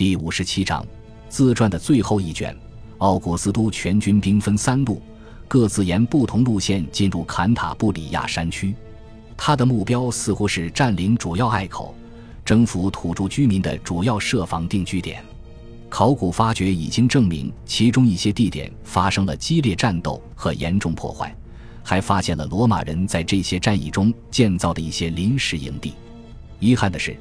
第五十七章自传的最后一卷。奥古斯都全军兵分三路，各自沿不同路线进入坎塔布里亚山区。他的目标似乎是占领主要隘口，征服土著居民的主要设防定居点。考古发掘已经证明，其中一些地点发生了激烈战斗和严重破坏，还发现了罗马人在这些战役中建造的一些临时营地。遗憾的是。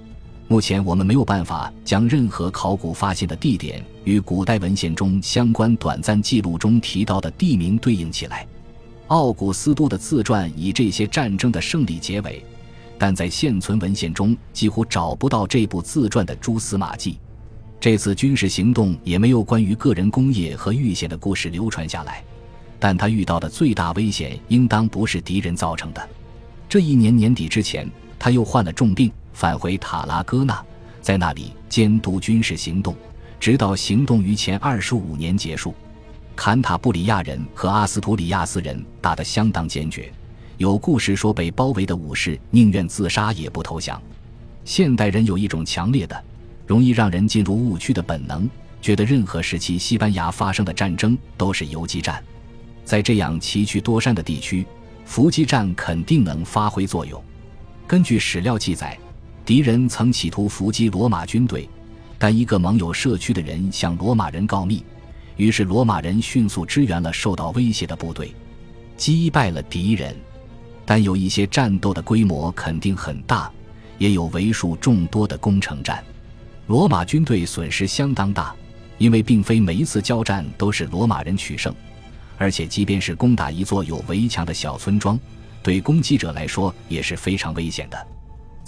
目前我们没有办法将任何考古发现的地点与古代文献中相关短暂记录中提到的地名对应起来。奥古斯都的自传以这些战争的胜利结尾，但在现存文献中几乎找不到这部自传的蛛丝马迹。这次军事行动也没有关于个人功业和遇险的故事流传下来，但他遇到的最大危险应当不是敌人造成的。这一年年底之前，他又患了重病。返回塔拉戈纳，在那里监督军事行动，直到行动于前二十五年结束。坎塔布里亚人和阿斯图里亚斯人打得相当坚决，有故事说被包围的武士宁愿自杀也不投降。现代人有一种强烈的、容易让人进入误区的本能，觉得任何时期西班牙发生的战争都是游击战。在这样崎岖多山的地区，伏击战肯定能发挥作用。根据史料记载。敌人曾企图伏击罗马军队，但一个盟友社区的人向罗马人告密，于是罗马人迅速支援了受到威胁的部队，击败了敌人。但有一些战斗的规模肯定很大，也有为数众多的攻城战，罗马军队损失相当大，因为并非每一次交战都是罗马人取胜，而且即便是攻打一座有围墙的小村庄，对攻击者来说也是非常危险的。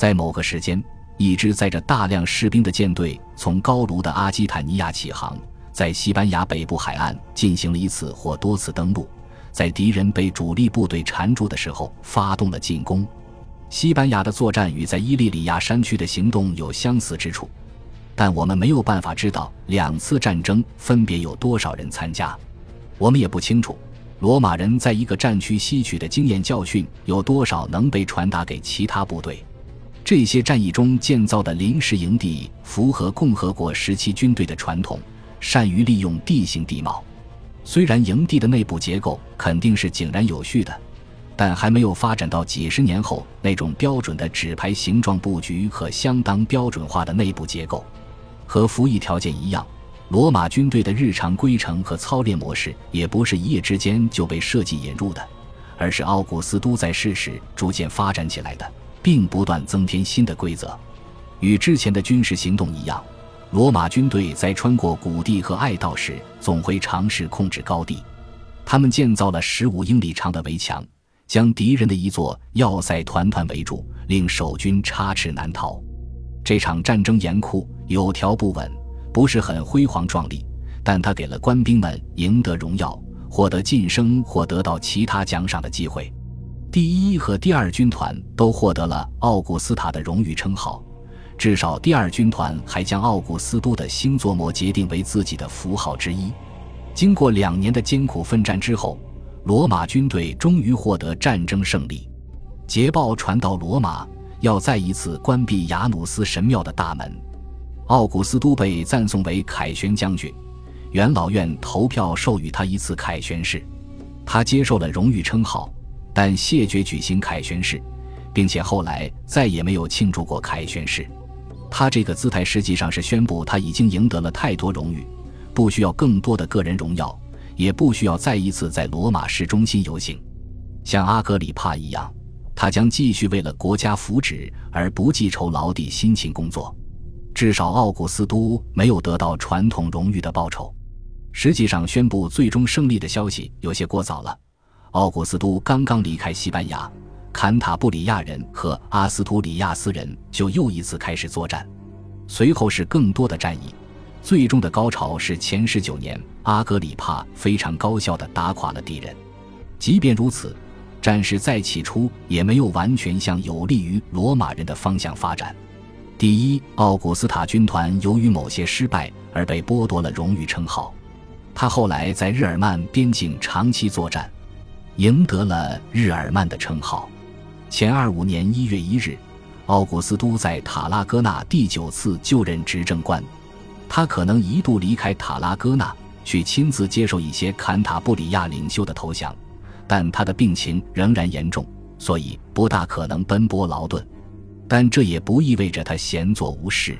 在某个时间，一支载着大量士兵的舰队从高卢的阿基坦尼亚起航，在西班牙北部海岸进行了一次或多次登陆，在敌人被主力部队缠住的时候发动了进攻。西班牙的作战与在伊利里亚山区的行动有相似之处，但我们没有办法知道两次战争分别有多少人参加。我们也不清楚，罗马人在一个战区吸取的经验教训有多少能被传达给其他部队。这些战役中建造的临时营地符合共和国时期军队的传统，善于利用地形地貌。虽然营地的内部结构肯定是井然有序的，但还没有发展到几十年后那种标准的纸牌形状布局和相当标准化的内部结构。和服役条件一样，罗马军队的日常规程和操练模式也不是一夜之间就被设计引入的，而是奥古斯都在世时逐渐发展起来的。并不断增添新的规则，与之前的军事行动一样，罗马军队在穿过谷地和隘道时，总会尝试控制高地。他们建造了十五英里长的围墙，将敌人的一座要塞团团围住，令守军插翅难逃。这场战争严酷、有条不紊，不是很辉煌壮丽，但他给了官兵们赢得荣耀、获得晋升或得到其他奖赏的机会。第一和第二军团都获得了奥古斯塔的荣誉称号，至少第二军团还将奥古斯都的星座摩结定为自己的符号之一。经过两年的艰苦奋战之后，罗马军队终于获得战争胜利。捷报传到罗马，要再一次关闭雅努斯神庙的大门。奥古斯都被赞颂为凯旋将军，元老院投票授予他一次凯旋式，他接受了荣誉称号。但谢绝举行凯旋式，并且后来再也没有庆祝过凯旋式。他这个姿态实际上是宣布他已经赢得了太多荣誉，不需要更多的个人荣耀，也不需要再一次在罗马市中心游行。像阿格里帕一样，他将继续为了国家福祉而不计酬劳地辛勤工作。至少奥古斯都没有得到传统荣誉的报酬。实际上，宣布最终胜利的消息有些过早了。奥古斯都刚刚离开西班牙，坎塔布里亚人和阿斯图里亚斯人就又一次开始作战，随后是更多的战役，最终的高潮是前十九年，阿格里帕非常高效地打垮了敌人。即便如此，战事在起初也没有完全向有利于罗马人的方向发展。第一，奥古斯塔军团由于某些失败而被剥夺了荣誉称号，他后来在日耳曼边境长期作战。赢得了日耳曼的称号。前二五年一月一日，奥古斯都在塔拉戈纳第九次就任执政官。他可能一度离开塔拉戈纳，去亲自接受一些坎塔布里亚领袖的投降，但他的病情仍然严重，所以不大可能奔波劳顿。但这也不意味着他闲坐无事。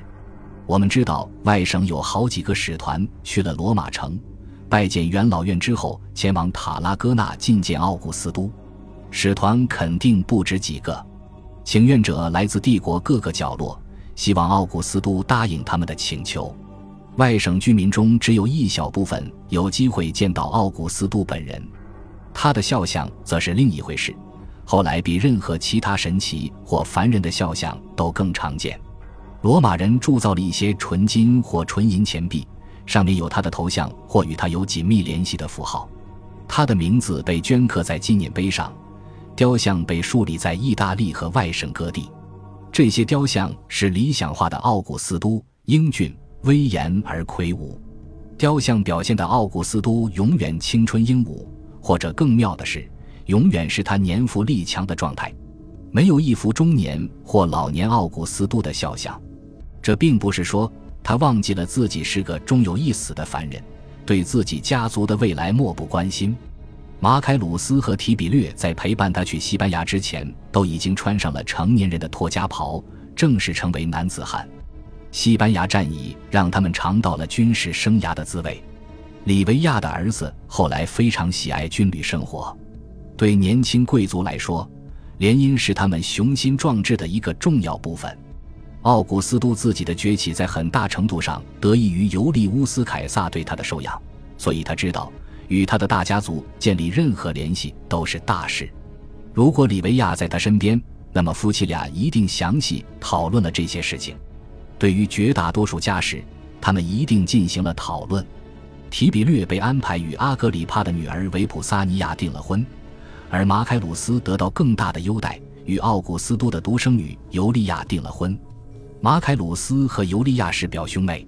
我们知道，外省有好几个使团去了罗马城，拜见元老院之后，前往塔拉戈纳觐见奥古斯都。使团肯定不止几个，请愿者来自帝国各个角落，希望奥古斯都答应他们的请求。外省居民中只有一小部分有机会见到奥古斯都本人，他的肖像则是另一回事。后来比任何其他神奇或凡人的肖像都更常见。罗马人铸造了一些纯金或纯银钱币，上面有他的头像或与他有紧密联系的符号。他的名字被镌刻在纪念碑上，雕像被树立在意大利和外省各地。这些雕像是理想化的奥古斯都，英俊。威严而魁梧，雕像表现的奥古斯都永远青春英武，或者更妙的是，永远是他年富力强的状态。没有一幅中年或老年奥古斯都的肖像。这并不是说他忘记了自己是个终有一死的凡人，对自己家族的未来漠不关心。马凯鲁斯和提比略在陪伴他去西班牙之前，都已经穿上了成年人的托家袍，正式成为男子汉。西班牙战役让他们尝到了军事生涯的滋味。里维亚的儿子后来非常喜爱军旅生活。对年轻贵族来说，联姻是他们雄心壮志的一个重要部分。奥古斯都自己的崛起在很大程度上得益于尤利乌斯·凯撒对他的收养，所以他知道与他的大家族建立任何联系都是大事。如果李维亚在他身边，那么夫妻俩一定详细讨论了这些事情。对于绝大多数家事，他们一定进行了讨论。提比略被安排与阿格里帕的女儿维普萨尼亚订了婚，而马凯鲁斯得到更大的优待，与奥古斯都的独生女尤利亚订了婚。马凯鲁斯和尤利亚是表兄妹，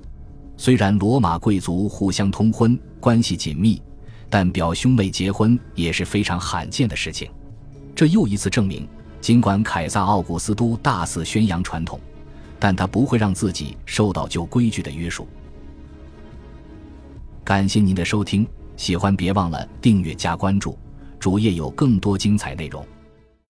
虽然罗马贵族互相通婚，关系紧密，但表兄妹结婚也是非常罕见的事情。这又一次证明，尽管凯撒奥古斯都大肆宣扬传统。但他不会让自己受到旧规矩的约束。感谢您的收听，喜欢别忘了订阅加关注，主页有更多精彩内容。